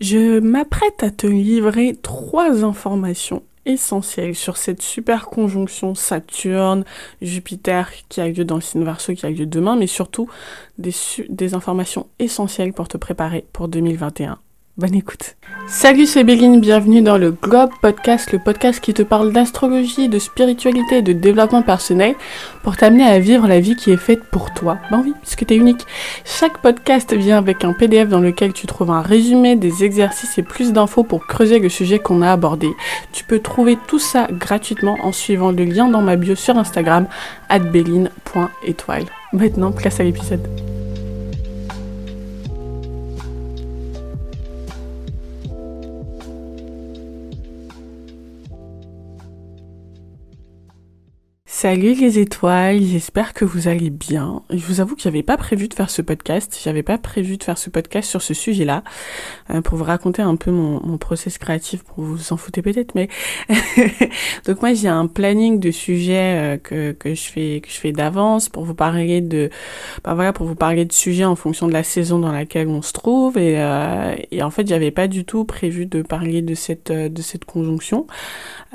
Je m'apprête à te livrer trois informations essentielles sur cette super conjonction Saturne-Jupiter qui a lieu dans le signe Verseau, qui a lieu demain, mais surtout des, des informations essentielles pour te préparer pour 2021. Bonne écoute. Salut, c'est Béline, bienvenue dans le Globe Podcast, le podcast qui te parle d'astrologie, de spiritualité et de développement personnel pour t'amener à vivre la vie qui est faite pour toi. Ben oui, parce que t'es unique. Chaque podcast vient avec un PDF dans lequel tu trouves un résumé, des exercices et plus d'infos pour creuser le sujet qu'on a abordé. Tu peux trouver tout ça gratuitement en suivant le lien dans ma bio sur Instagram, béline.étoile. Maintenant, place à l'épisode. Salut les étoiles, j'espère que vous allez bien. Je vous avoue que j'avais pas prévu de faire ce podcast, j'avais pas prévu de faire ce podcast sur ce sujet-là, euh, pour vous raconter un peu mon, process créatif, pour vous en fouter peut-être, mais donc moi j'ai un planning de sujets euh, que, que je fais que je fais d'avance pour vous parler de, bah voilà, pour vous parler de sujets en fonction de la saison dans laquelle on se trouve et, euh, et en fait j'avais pas du tout prévu de parler de cette de cette conjonction.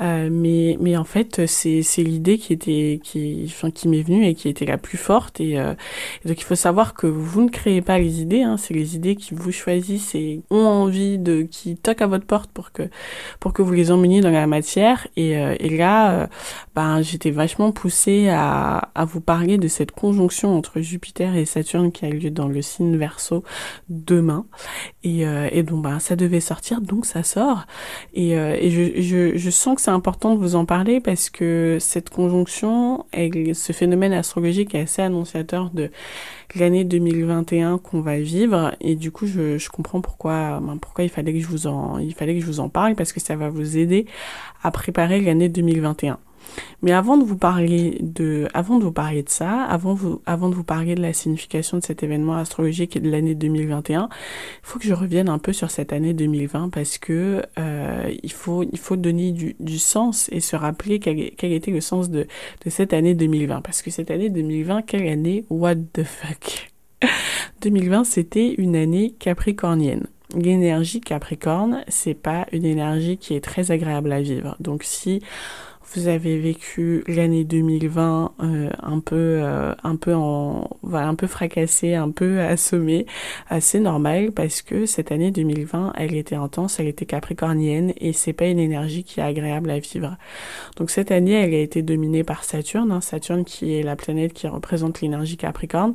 Mais, mais en fait, c'est, c'est l'idée qui était, qui, qui m'est venue et qui était la plus forte. Et, euh, donc, il faut savoir que vous ne créez pas les idées, hein, c'est les idées qui vous choisissent et ont envie de, qui toquent à votre porte pour que, pour que vous les emmeniez dans la matière. Et, euh, et là, ben, j'étais vachement poussée à, à vous parler de cette conjonction entre Jupiter et Saturne qui a lieu dans le signe Verseau demain. Et, et donc, ben, ça devait sortir, donc ça sort. Et, et je, je sens que c'est important de vous en parler parce que cette conjonction, ce phénomène astrologique est assez annonciateur de l'année 2021 qu'on va vivre et du coup je, comprends pourquoi ben, pourquoi il fallait que je vous en il fallait que je vous en parle parce que ça va vous aider à préparer l'année 2021. Mais avant de vous parler de, avant de vous parler de ça, avant, vous, avant de vous parler de la signification de cet événement astrologique et de l'année 2021, il faut que je revienne un peu sur cette année 2020 parce que euh, il faut, il faut donner du, sens et se rappeler quel, quel était le sens de, de cette année 2020. Parce que cette année 2020, quelle année? What the fuck? 2020, c'était une année capricornienne l'énergie Capricorne, c'est pas une énergie qui est très agréable à vivre. Donc si vous avez vécu l'année 2020 euh, un peu euh, un peu en voilà un peu fracassé, un peu assommé, c'est normal parce que cette année 2020, elle était intense, elle était capricornienne et c'est pas une énergie qui est agréable à vivre. Donc cette année, elle a été dominée par Saturne, hein, Saturne qui est la planète qui représente l'énergie capricorne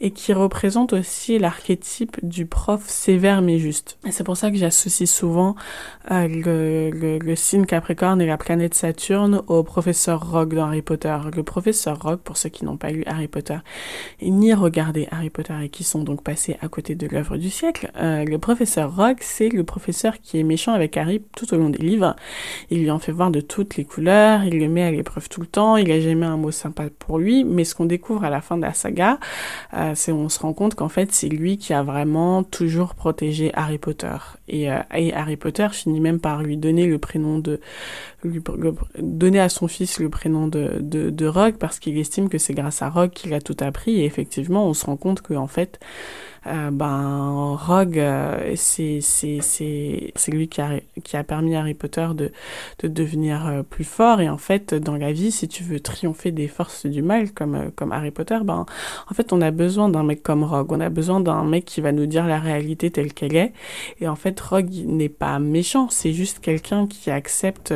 et qui représente aussi l'archétype du prof sévère mais juste. C'est pour ça que j'associe souvent euh, le, le, le signe capricorne et la planète Saturne au professeur Rogue dans Harry Potter. Le professeur Rogue, pour ceux qui n'ont pas lu Harry Potter ni regardé Harry Potter et qui sont donc passés à côté de l'œuvre du siècle, euh, le professeur Rogue, c'est le professeur qui est méchant avec Harry tout au long des livres. Il lui en fait voir de toutes les couleurs, il le met à l'épreuve tout le temps, il a jamais un mot sympa pour lui, mais ce qu'on découvre à la fin de la saga, euh, c'est on se rend compte qu'en fait c'est lui qui a vraiment toujours protégé Harry Potter. Et, euh, Harry Potter finit même par lui donner le prénom de donner à son fils le prénom de, de, de Rogue parce qu'il estime que c'est grâce à Rogue qu'il a tout appris et effectivement on se rend compte que en fait euh, ben Rogue euh, c'est c'est c'est lui qui a qui a permis à Harry Potter de de devenir euh, plus fort. Et en fait dans la vie si tu veux triompher des forces du mal comme euh, comme Harry Potter ben en fait on a besoin d'un mec comme Rogue. On a besoin d'un mec qui va nous dire la réalité telle qu'elle est. Et en fait Rogue n'est pas méchant. C'est juste quelqu'un qui accepte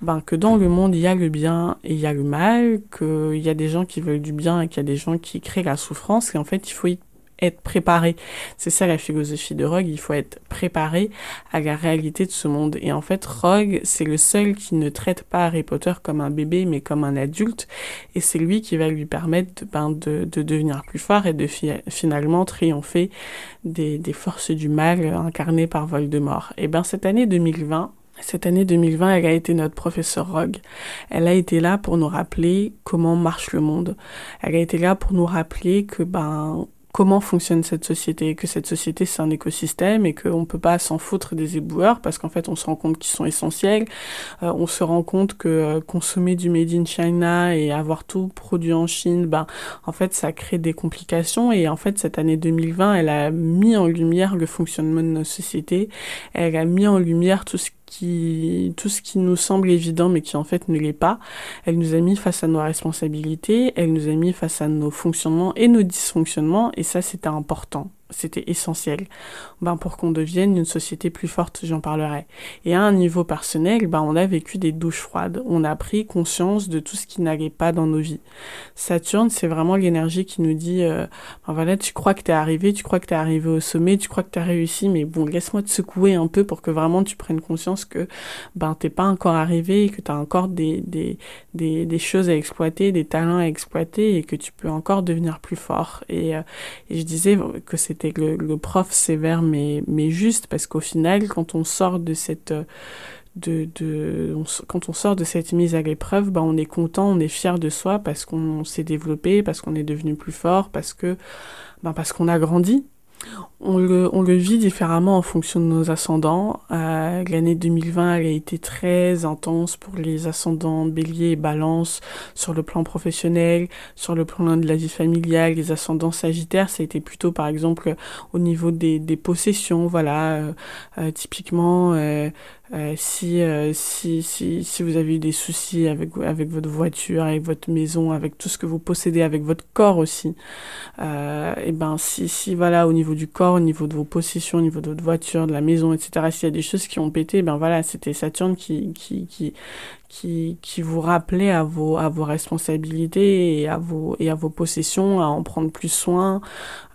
ben que dans le monde il y a le bien et il y a le mal qu'il y a des gens qui veulent du bien et qu'il y a des gens qui créent la souffrance. Et en fait il faut y être préparé. C'est ça la philosophie de Rogue, il faut être préparé à la réalité de ce monde. Et en fait, Rogue, c'est le seul qui ne traite pas Harry Potter comme un bébé, mais comme un adulte. Et c'est lui qui va lui permettre ben, de, de devenir plus fort et de finalement triompher des, des forces du mal incarnées par Voldemort. Et ben cette année 2020, cette année 2020, elle a été notre professeur Rogue. Elle a été là pour nous rappeler comment marche le monde. Elle a été là pour nous rappeler que ben comment fonctionne cette société, que cette société c'est un écosystème et qu'on ne peut pas s'en foutre des éboueurs parce qu'en fait on se rend compte qu'ils sont essentiels, euh, on se rend compte que euh, consommer du made in China et avoir tout produit en Chine, ben en fait ça crée des complications et en fait cette année 2020 elle a mis en lumière le fonctionnement de nos sociétés, elle a mis en lumière tout ce qui, tout ce qui nous semble évident mais qui en fait ne l'est pas. Elle nous a mis face à nos responsabilités, elle nous a mis face à nos fonctionnements et nos dysfonctionnements et ça c'était important c'était essentiel ben, pour qu'on devienne une société plus forte, j'en parlerai. Et à un niveau personnel, ben, on a vécu des douches froides, on a pris conscience de tout ce qui n'allait pas dans nos vies. Saturne, c'est vraiment l'énergie qui nous dit, euh, ben tu crois que t'es arrivé, tu crois que t'es arrivé au sommet, tu crois que t'as réussi, mais bon, laisse-moi te secouer un peu pour que vraiment tu prennes conscience que ben t'es pas encore arrivé, et que t'as encore des, des, des, des, choses à exploiter, des talents à exploiter et que tu peux encore devenir plus fort. Et, euh, et je disais que c'est c'était le, prof sévère mais, mais juste, parce qu'au final, quand on sort de cette... De, de quand on sort de cette mise à l'épreuve, bah, on est content, on est fier de soi parce qu'on s'est développé, parce qu'on est devenu plus fort, parce que bah, parce qu'on a grandi on le, vit différemment en fonction de nos ascendants. Euh, L'année 2020, elle a été très intense pour les ascendants bélier et balance sur le plan professionnel, sur le plan de la vie familiale. Les ascendants sagittaires, ça a été plutôt par exemple au niveau des, possessions. Voilà, euh, euh, typiquement, si, si, si, si vous avez eu des soucis avec, avec votre voiture, avec votre maison, avec tout ce que vous possédez, avec votre corps aussi, et ben si, si voilà, au niveau du corps, au niveau de vos possessions, au niveau de votre voiture, de la maison, etc., s'il y a des choses qui ont pété, ben voilà, c'était Saturne qui, qui, qui, qui, qui vous rappelait à vos, à vos responsabilités et à vos, et à vos possessions, à en prendre plus soin,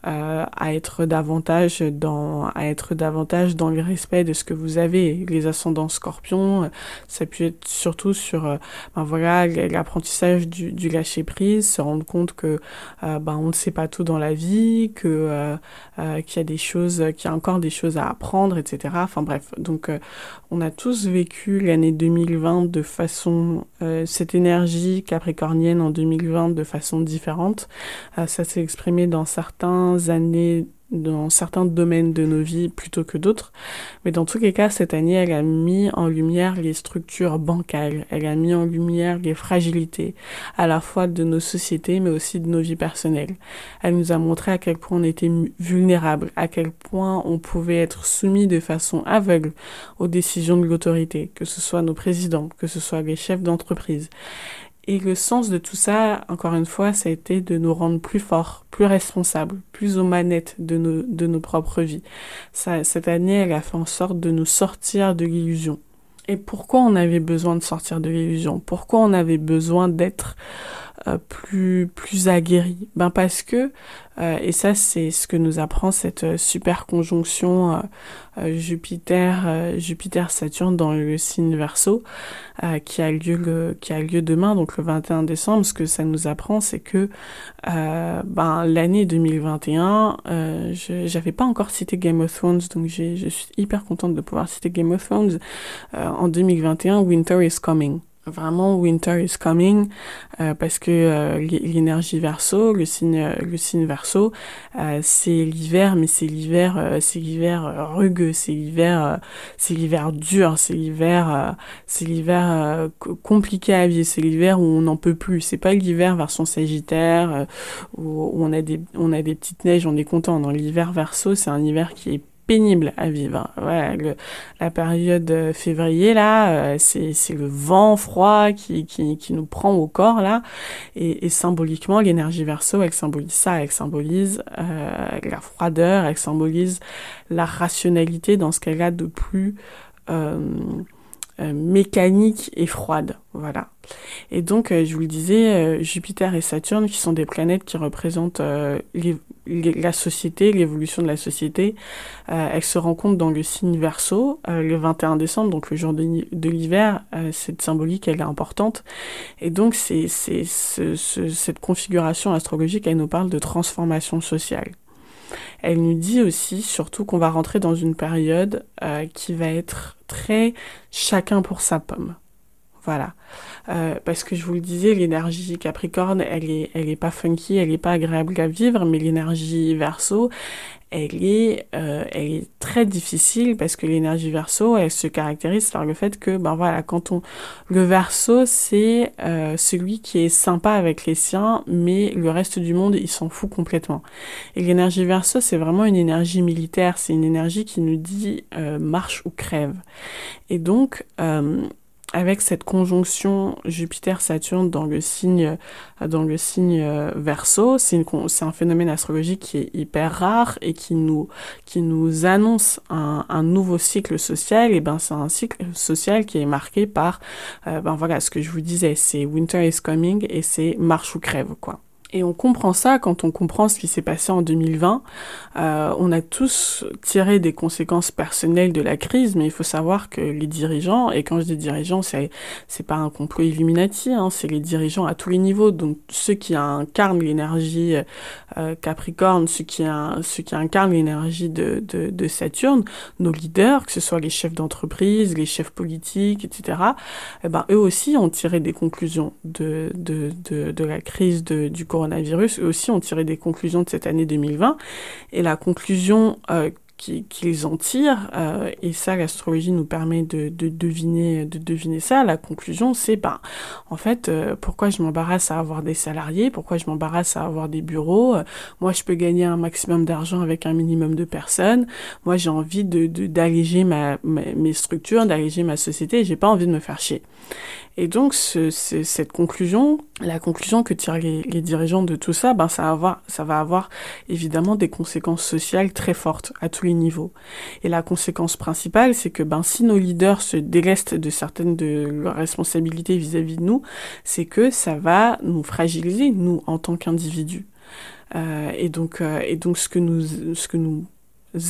euh, à être davantage dans à être davantage dans le respect de ce que vous avez. Les ascendants scorpions ça peut être surtout sur euh, ben voilà l'apprentissage du, du lâcher prise se rendre compte que euh, ben on ne sait pas tout dans la vie que euh, euh, qu'il y a des choses qu'il y a encore des choses à apprendre etc enfin bref donc on a tous vécu l'année 2020 de façon cette énergie capricornienne en 2020 de façon différente. Ça s'est exprimé dans certains années dans certains domaines de nos vies plutôt que d'autres. Mais dans tous les cas, cette année, elle a mis en lumière les structures bancales, elle a mis en lumière les fragilités, à la fois de nos sociétés, mais aussi de nos vies personnelles. Elle nous a montré à quel point on était vulnérable, à quel point on pouvait être soumis de façon aveugle aux décisions de l'autorité, que ce soit nos présidents, que ce soit les chefs d'entreprise. Et le sens de tout ça, encore une fois, ça a été de nous rendre plus forts, plus responsables, plus aux manettes de nos, propres vies. Cette année, elle a fait en sorte de nous sortir de l'illusion. Et pourquoi on avait besoin de sortir de l'illusion? Pourquoi on avait besoin d'être euh, plus plus aguerri. Ben parce que euh, et ça c'est ce que nous apprend cette euh, super conjonction Jupiter Jupiter Saturne dans le signe Verseau qui a lieu le, qui a lieu demain donc le 21 décembre. Ce que ça nous apprend c'est que ben l'année 2021 je j'avais pas encore cité Game of Thrones donc je suis hyper contente de pouvoir citer Game of Thrones en 2021 Winter is coming vraiment winter is coming euh, parce que euh, l'énergie verso le signe le signe verso euh, c'est l'hiver mais c'est l'hiver euh, c'est l'hiver rugueux c'est l'hiver c'est l'hiver dur c'est l'hiver c'est l'hiver compliqué à vivre c'est l'hiver où on n'en peut plus. C'est pas l'hiver version sagittaire où, où, on a des on a des petites neiges on est content. Dans l'hiver verso c'est un hiver qui est pénible à vivre. La période euh, février là, euh, c'est le vent froid qui, qui, nous prend au corps là, et, symboliquement l'énergie verso, elle symbolise ça, elle symbolise euh, la froideur, elle symbolise la rationalité dans ce qu'elle a de plus mécanique et froide. Voilà. Et donc, euh, je vous le disais, euh, Jupiter et Saturne, qui sont des planètes qui représentent les, la société, l'évolution de la société, elles se rencontrent dans le signe Verseau le 21 décembre, donc le jour de, l'hiver. cette symbolique, elle est importante. Et donc, cette configuration astrologique, elle nous parle de transformation sociale. Elle nous dit aussi, surtout, qu'on va rentrer dans une période euh, qui va être très chacun pour sa pomme. Voilà. Euh, parce que je vous le disais, l'énergie Capricorne, elle est, elle est pas funky, elle est pas agréable à vivre, mais l'énergie Verseau, elle est, euh, elle est très difficile parce que l'énergie Verseau, elle se caractérise par le fait que, ben voilà, quand on, le Verseau, c'est euh, celui qui est sympa avec les siens, mais le reste du monde, il s'en fout complètement. Et l'énergie Verseau, c'est vraiment une énergie militaire, c'est une énergie qui nous dit marche ou crève. Et donc, avec cette conjonction Jupiter-Saturne dans le signe, dans le signe euh, Verseau, c'est un phénomène astrologique qui est hyper rare et qui nous, qui nous annonce un, un nouveau cycle social. Et ben, c'est un cycle social qui est marqué par, euh, ben voilà, ce que je vous disais, c'est Winter is coming et c'est marche ou crève, quoi. Et on comprend ça quand on comprend ce qui s'est passé en 2020. Euh, on a tous tiré des conséquences personnelles de la crise, mais il faut savoir que les dirigeants, et quand je dis dirigeants, c'est c'est pas un complot Illuminati, hein, c'est les dirigeants à tous les niveaux, donc ceux qui incarnent l'énergie euh, Capricorne, ceux qui, ceux qui incarnent l'énergie de, de, de, Saturne, nos leaders, que ce soit les chefs d'entreprise, les chefs politiques, etc. Eh ben eux aussi ont tiré des conclusions de de de, de la crise de, du coronavirus coronavirus, eux aussi ont tiré des conclusions de cette année 2020. Et la conclusion euh, qu'ils en tirent, euh, et ça l'astrologie nous permet de, de, deviner de deviner ça, la conclusion c'est ben en fait euh, pourquoi je m'embarrasse à avoir des salariés, pourquoi je m'embarrasse à avoir des bureaux, moi je peux gagner un maximum d'argent avec un minimum de personnes, moi j'ai envie d'alléger ma, mes structures, d'alléger ma société, j'ai pas envie de me faire chier. Et donc, ce, cette conclusion, la conclusion que tirent les, dirigeants de tout ça, ben, ça va, avoir, ça va avoir évidemment des conséquences sociales très fortes à tous les niveaux. Et la conséquence principale, c'est que ben, si nos leaders se délestent de certaines de leurs responsabilités vis-à-vis de nous, c'est que ça va nous fragiliser, nous, en tant qu'individus. Euh, et donc, euh, et donc, ce que nous, ce que nous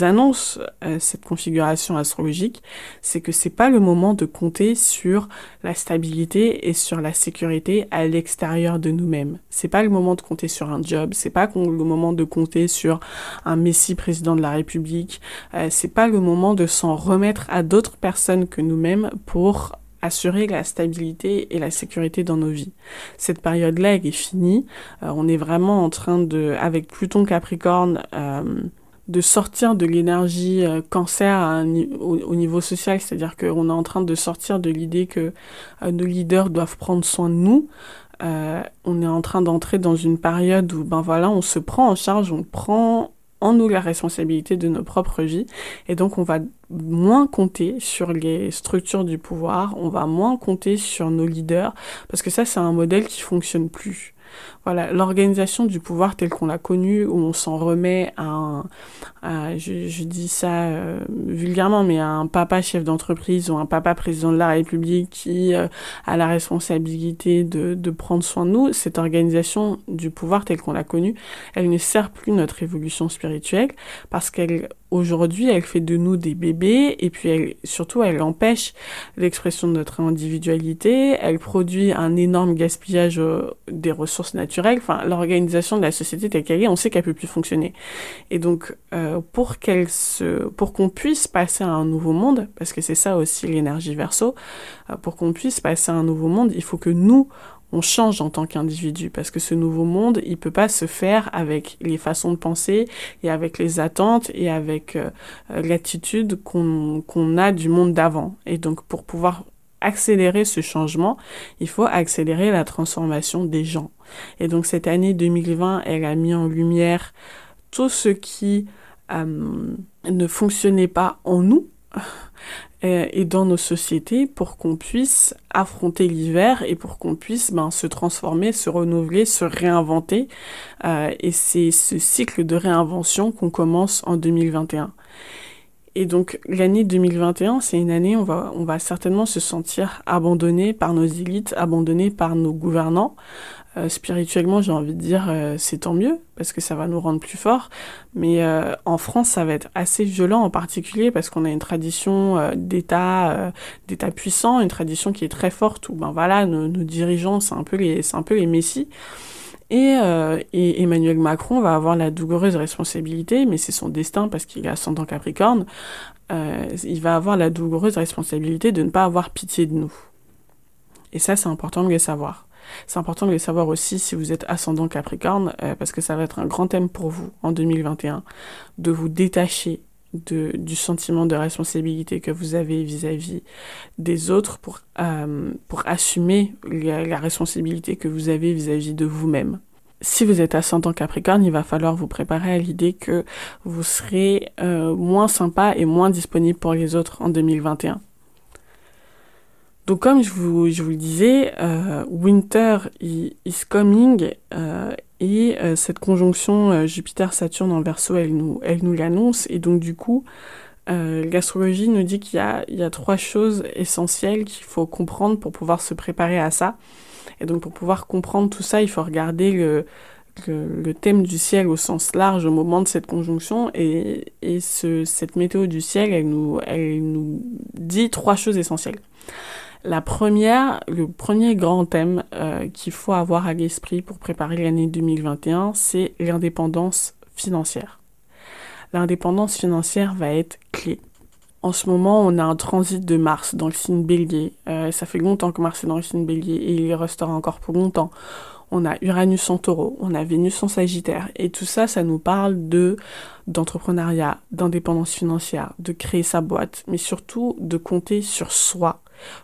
annonce euh, cette configuration astrologique, c'est que c'est pas le moment de compter sur la stabilité et sur la sécurité à l'extérieur de nous-mêmes. C'est pas le moment de compter sur un job, c'est pas le moment de compter sur un messie président de la République, euh, c'est pas le moment de s'en remettre à d'autres personnes que nous-mêmes pour assurer la stabilité et la sécurité dans nos vies. Cette période-là, est finie. Euh, on est vraiment en train de, avec Pluton Capricorne, de sortir de l'énergie euh, cancer au, niveau social, c'est-à-dire qu'on est en train de sortir de l'idée que euh, nos leaders doivent prendre soin de nous. Euh, on est en train d'entrer dans une période où ben voilà, on se prend en charge, on prend en nous la responsabilité de nos propres vies et donc on va moins compter sur les structures du pouvoir, on va moins compter sur nos leaders parce que ça c'est un modèle qui fonctionne plus. Voilà, l'organisation du pouvoir tel qu'on l'a connu, où on s'en remet à un, je, dis ça euh, vulgairement, mais à un papa chef d'entreprise ou un papa président de la République qui euh, a la responsabilité de, prendre soin de nous, cette organisation du pouvoir tel qu'on l'a connu, elle ne sert plus notre évolution spirituelle parce qu'elle aujourd'hui, elle fait de nous des bébés et puis elle, surtout, elle empêche l'expression de notre individualité. Elle produit un énorme gaspillage euh, des ressources naturelles. Enfin, l'organisation de la société telle qu'elle est, on sait qu'elle peut plus fonctionner. Et donc, euh, pour qu'elle se, pour qu'on puisse passer à un nouveau monde, parce que c'est ça aussi l'énergie verso, euh, pour qu'on puisse passer à un nouveau monde, il faut que nous on change en tant qu'individu parce que ce nouveau monde, il peut pas se faire avec les façons de penser et avec les attentes et avec euh, l'attitude qu'on qu'on a du monde d'avant. Et donc pour pouvoir accélérer ce changement, il faut accélérer la transformation des gens. Et donc cette année 2020, elle a mis en lumière tout ce qui euh, ne fonctionnait pas en nous euh, et dans nos sociétés pour qu'on puisse affronter l'hiver et pour qu'on puisse ben, se transformer, se renouveler, se réinventer. Euh, et c'est ce cycle de réinvention qu'on commence en 2021. Et donc l'année 2021, c'est une année où on va, on va certainement se sentir abandonné par nos élites, abandonné par nos gouvernants. Euh, spirituellement, j'ai envie de dire, euh, c'est tant mieux, parce que ça va nous rendre plus forts. Mais euh, en France, ça va être assez violent, en particulier parce qu'on a une tradition d'État, d'État puissant, une tradition qui est très forte, où ben voilà, nos, dirigeants, c'est un peu les, un peu les messies. Et, et, Emmanuel Macron va avoir la douloureuse responsabilité, mais c'est son destin parce qu'il est ascendant Capricorne, il va avoir la douloureuse responsabilité de ne pas avoir pitié de nous. Et ça, c'est important de le savoir. C'est important de le savoir aussi si vous êtes ascendant Capricorne, euh, parce que ça va être un grand thème pour vous en 2021, de vous détacher de, du sentiment de responsabilité que vous avez vis-à-vis des autres pour, euh, pour assumer la, responsabilité que vous avez vis-à-vis de vous-même. Si vous êtes ascendant Capricorne, il va falloir vous préparer à l'idée que vous serez euh, moins sympa et moins disponible pour les autres en 2021. Donc comme je vous, je vous le disais, euh, Winter is coming et euh, cette conjonction Jupiter-Saturne en verso, elle nous, elle nous l'annonce. Et donc du coup, l'astrologie nous dit qu'il y y a trois choses essentielles qu'il faut comprendre pour pouvoir se préparer à ça. Et donc pour pouvoir comprendre tout ça, il faut regarder le, thème du ciel au sens large au moment de cette conjonction. Et, et ce, cette météo du ciel, elle nous, elle nous dit trois choses essentielles. La première, le premier grand thème euh, qu'il faut avoir à l'esprit pour préparer l'année 2021, c'est l'indépendance financière. L'indépendance financière va être clé. En ce moment, on a un transit de Mars dans le signe bélier. Euh, ça fait longtemps que Mars est dans le signe bélier et il restera encore pour longtemps. On a Uranus en taureau, on a Vénus en sagittaire. Et tout ça, ça nous parle de d'entrepreneuriat, d'indépendance financière, de créer sa boîte, mais surtout de compter sur soi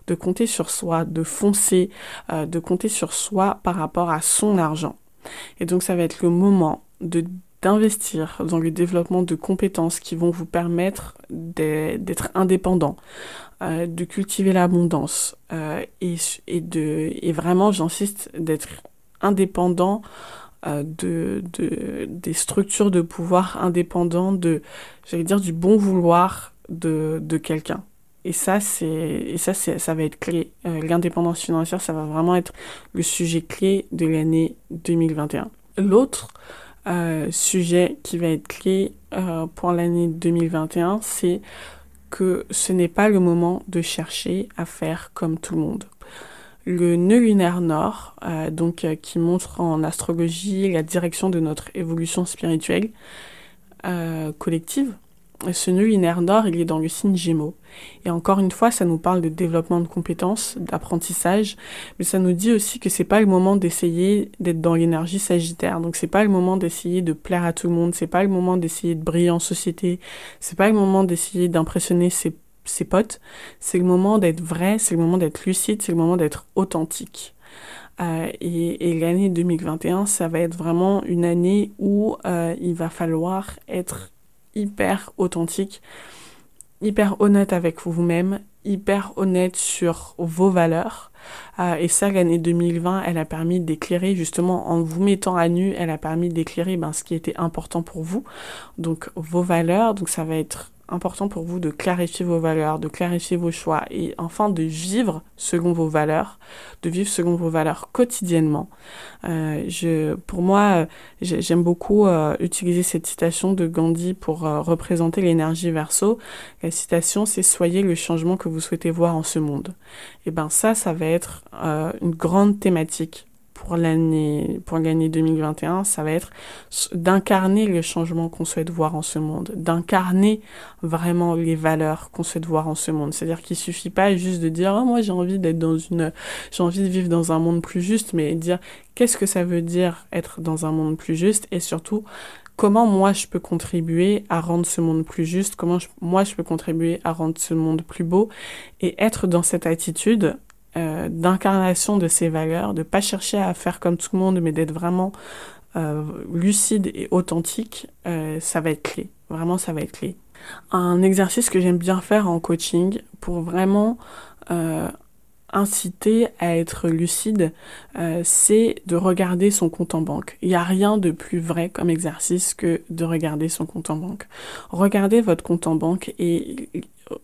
de compter sur soi, de foncer, euh, de compter sur soi par rapport à son argent. Et donc ça va être le moment de d'investir dans le développement de compétences qui vont vous permettre d'être indépendant, euh, de cultiver l'abondance euh, et, de, et vraiment, j'insiste, d'être indépendant de, de, des structures de pouvoir indépendant de, j'allais dire, du bon vouloir de, de quelqu'un. Et ça, et ça, ça va être clé. Euh, l'indépendance financière, ça va vraiment être le sujet clé de l'année 2021. L'autre euh, sujet qui va être clé euh, pour l'année 2021, c'est que ce n'est pas le moment de chercher à faire comme tout le monde. Le nœud lunaire nord, donc qui montre en astrologie la direction de notre évolution spirituelle collective, ce nœud linéaire d'or, il est dans le signe Gémeaux. Et encore une fois, ça nous parle de développement de compétences, d'apprentissage, mais ça nous dit aussi que c'est pas le moment d'essayer d'être dans l'énergie Sagittaire. Donc c'est pas le moment d'essayer de plaire à tout le monde, c'est pas le moment d'essayer de briller en société, c'est pas le moment d'essayer d'impressionner ses, potes. C'est le moment d'être vrai, c'est le moment d'être lucide, c'est le moment d'être authentique. Euh, et, et l'année 2021, ça va être vraiment une année où euh, il va falloir être hyper authentique, hyper honnête avec vous-même, hyper honnête sur vos valeurs. Euh, et ça, l'année 2020, elle a permis d'éclairer, justement, en vous mettant à nu, elle a permis d'éclairer ben, ce qui était important pour vous. Donc, vos valeurs, donc ça va être important pour vous de clarifier vos valeurs, de clarifier vos choix et enfin de vivre selon vos valeurs, de vivre selon vos valeurs quotidiennement. Euh, je, pour moi, euh, j'aime beaucoup euh, utiliser cette citation de Gandhi pour représenter l'énergie verso. La citation, c'est soyez le changement que vous souhaitez voir en ce monde. Et ben ça, ça va être une grande thématique pour l'année pour l'année 2021, ça va être d'incarner le changement qu'on souhaite voir en ce monde, d'incarner vraiment les valeurs qu'on souhaite voir en ce monde. C'est-à-dire qu'il suffit pas juste de dire oh, moi j'ai envie d'être dans une j'ai envie de vivre dans un monde plus juste, mais dire qu'est-ce que ça veut dire être dans un monde plus juste et surtout comment moi je peux contribuer à rendre ce monde plus juste, comment moi je peux contribuer à rendre ce monde plus beau et être dans cette attitude euh, d'incarnation de ces valeurs, de pas chercher à faire comme tout le monde, mais d'être vraiment euh, lucide et authentique, euh, ça va être clé. Vraiment, ça va être clé. Un exercice que j'aime bien faire en coaching pour vraiment inciter à être lucide, c'est de regarder son compte en banque. Il n'y a rien de plus vrai comme exercice que de regarder son compte en banque. Regardez votre compte en banque et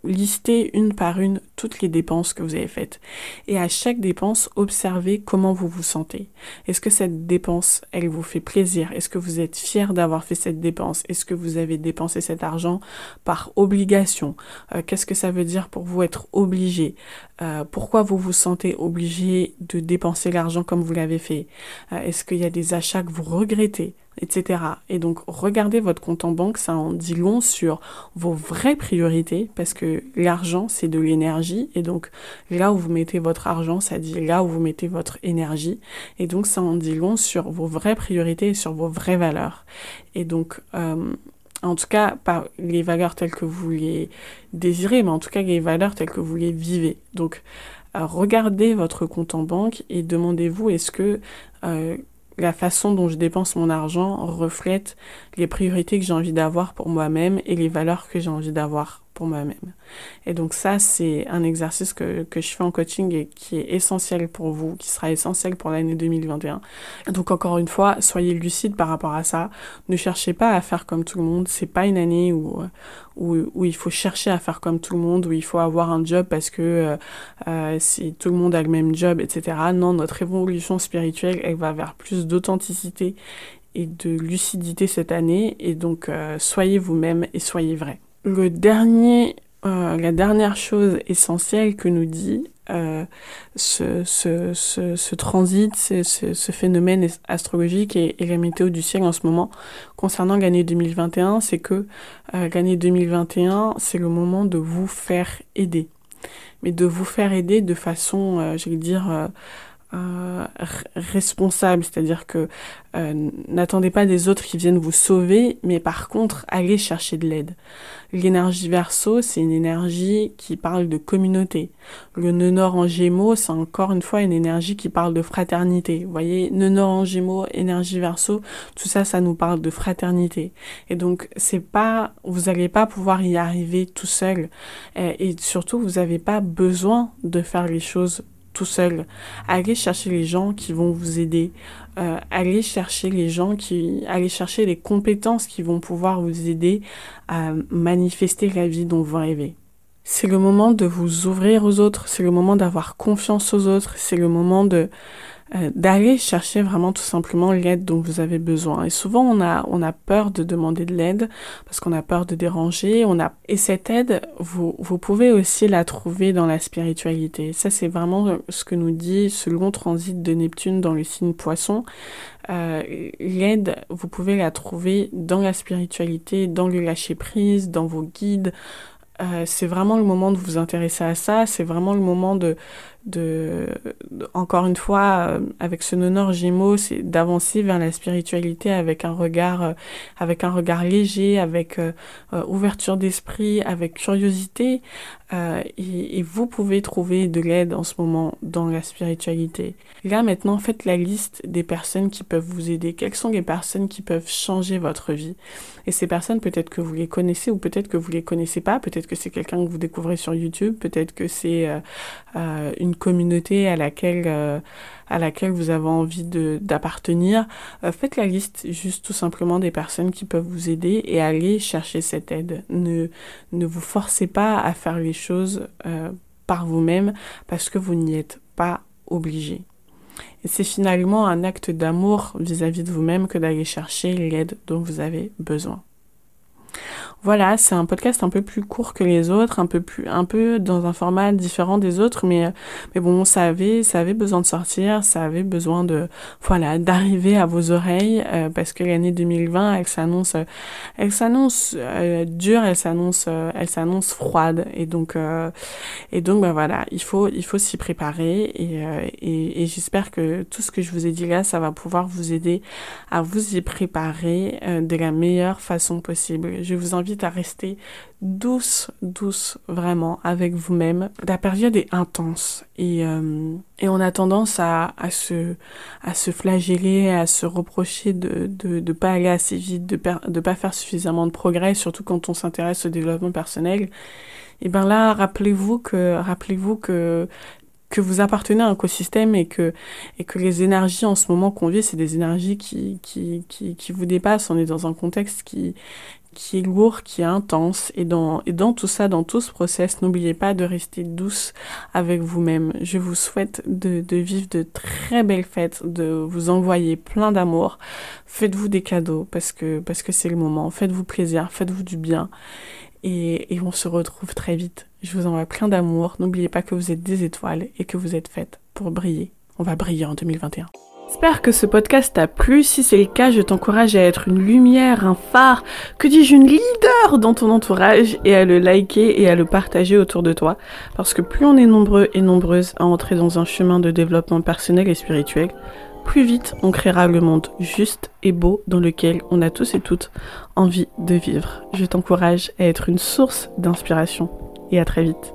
listez une par une toutes les dépenses que vous avez faites. Et à chaque dépense, observez comment vous vous sentez. Est-ce que cette dépense, elle vous fait plaisir? Est-ce que vous êtes fier d'avoir fait cette dépense? Est-ce que vous avez dépensé cet argent par obligation? Euh, Qu'est-ce que ça veut dire pour vous être obligé? Euh, Pourquoi vous vous sentez obligé de dépenser l'argent comme vous l'avez fait? Euh, Est-ce qu'il y a des achats que vous regrettez? Etc. Et donc, regardez votre compte en banque, ça en dit long sur vos vraies priorités, parce que l'argent, c'est de l'énergie énergie. Et donc, là où vous mettez votre argent, ça dit là où vous mettez votre énergie. Et donc, ça en dit long sur vos vraies priorités et sur vos vraies valeurs. Et donc, euh, en tout cas, pas les valeurs telles que vous les désirez, mais en tout cas les valeurs telles que vous les vivez. Donc, euh, regardez votre compte en banque et demandez-vous est-ce que euh, la façon dont je dépense mon argent reflète les priorités que j'ai envie d'avoir pour moi-même et les valeurs que j'ai envie d'avoir? Pour moi-même. Et donc ça, c'est un exercice que, que, je fais en coaching et qui est essentiel pour vous, qui sera essentiel pour l'année 2021. Donc encore une fois, soyez lucide par rapport à ça. Ne cherchez pas à faire comme tout le monde. C'est pas une année où, où, où, il faut chercher à faire comme tout le monde, où il faut avoir un job parce que euh, euh tout le monde a le même job, etc. Non, notre évolution spirituelle, elle va vers plus d'authenticité et de lucidité cette année. Et donc, euh, soyez vous-même et soyez vrai le dernier, euh, la dernière chose essentielle que nous dit euh, ce, ce, ce, ce, transit, ce, phénomène astrologique et, et, la météo du ciel en ce moment concernant l'année 2021, c'est que euh, l'année 2021, c'est le moment de vous faire aider. Mais de vous faire aider de façon, euh, je vais dire, euh, responsable, c'est-à-dire que euh, n'attendez pas des autres qui viennent vous sauver, mais par contre, allez chercher de l'aide. L'énergie verso, c'est une énergie qui parle de communauté. Le nœud nord en gémeaux, c'est encore une fois une énergie qui parle de fraternité. Vous voyez, nœud nord en gémeaux, énergie verso, tout ça, ça nous parle de fraternité. Et donc, c'est pas, vous n'allez pas pouvoir y arriver tout seul. Et, et surtout, vous n'avez pas besoin de faire les choses tout seul. Allez chercher les gens qui vont vous aider. Euh, allez chercher les gens qui, allez chercher les compétences qui vont pouvoir vous aider à manifester la vie dont vous rêvez. C'est le moment de vous ouvrir aux autres, c'est le moment d'avoir confiance aux autres, c'est le moment de euh, d'aller chercher vraiment tout simplement l'aide dont vous avez besoin. Et souvent on a on a peur de demander de l'aide parce qu'on a peur de déranger. On a et cette aide vous vous pouvez aussi la trouver dans la spiritualité. Ça c'est vraiment ce que nous dit ce long transit de Neptune dans le signe Poisson. Euh, l'aide vous pouvez la trouver dans la spiritualité, dans le lâcher prise, dans vos guides. Euh, c'est vraiment le moment de vous intéresser à ça, c'est vraiment le moment de, de, encore une fois, euh, avec ce nord Gémeaux, c'est d'avancer vers la spiritualité avec un regard, euh, avec un regard léger, avec euh, ouverture d'esprit, avec curiosité. Et, et, vous pouvez trouver de l'aide en ce moment dans la spiritualité. Là maintenant, faites la liste des personnes qui peuvent vous aider. Quelles sont les personnes qui peuvent changer votre vie? Et ces personnes, peut-être que vous les connaissez ou peut-être que vous les connaissez pas. Peut-être que c'est quelqu'un que vous découvrez sur YouTube. Peut-être que c'est une communauté à laquelle euh, à laquelle vous avez envie de d'appartenir, euh, faites la liste juste tout simplement des personnes qui peuvent vous aider et allez chercher cette aide. Ne ne vous forcez pas à faire les choses euh, par vous-même parce que vous n'y êtes pas obligé. Et c'est finalement un acte d'amour vis-à-vis de vous-même que d'aller chercher l'aide dont vous avez besoin. Voilà, c'est un podcast un peu plus court que les autres, un peu plus, un peu dans un format différent des autres, mais mais bon, ça avait, ça avait besoin de sortir, ça avait besoin de, voilà, d'arriver à vos oreilles, euh, parce que l'année 2020, elle s'annonce, elle s'annonce euh, dure, elle s'annonce, euh, elle s'annonce froide, et donc, et donc, ben voilà, il faut, il faut s'y préparer, et, et, et j'espère que tout ce que je vous ai dit là, ça va pouvoir vous aider à vous y préparer de la meilleure façon possible. Je vous invite à rester douce, douce vraiment avec vous-même. La période est intense et, euh, et on a tendance à, à, se, à se flageller, à se reprocher de de, de pas aller assez vite, de de pas faire suffisamment de progrès, surtout quand on s'intéresse au développement personnel. Et ben là, rappelez-vous que rappelez-vous que que vous appartenez à un écosystème et que, et que les énergies en ce moment qu'on vit, c'est des énergies qui, qui, qui vous dépassent. On est dans un contexte qui, qui est lourd, qui est intense. Et dans, et dans tout ça, dans tout ce process, n'oubliez pas de rester douce avec vous-même. Je vous souhaite de, vivre de très belles fêtes, de vous envoyer plein d'amour. Faites-vous des cadeaux parce que, parce que c'est le moment. Faites-vous plaisir, faites-vous du bien. Et, et on se retrouve très vite. Je vous envoie plein d'amour. N'oubliez pas que vous êtes des étoiles et que vous êtes faites pour briller. On va briller en 2021. J'espère que ce podcast t'a plu. Si c'est le cas, je t'encourage à être une lumière, un phare, que dis-je, une leader dans ton entourage et à le liker et à le partager autour de toi. Parce que plus on est nombreux et nombreuses à entrer dans un chemin de développement personnel et spirituel, plus vite on créera le monde juste et beau dans lequel on a tous et toutes envie de vivre. Je t'encourage à être une source d'inspiration et à très vite.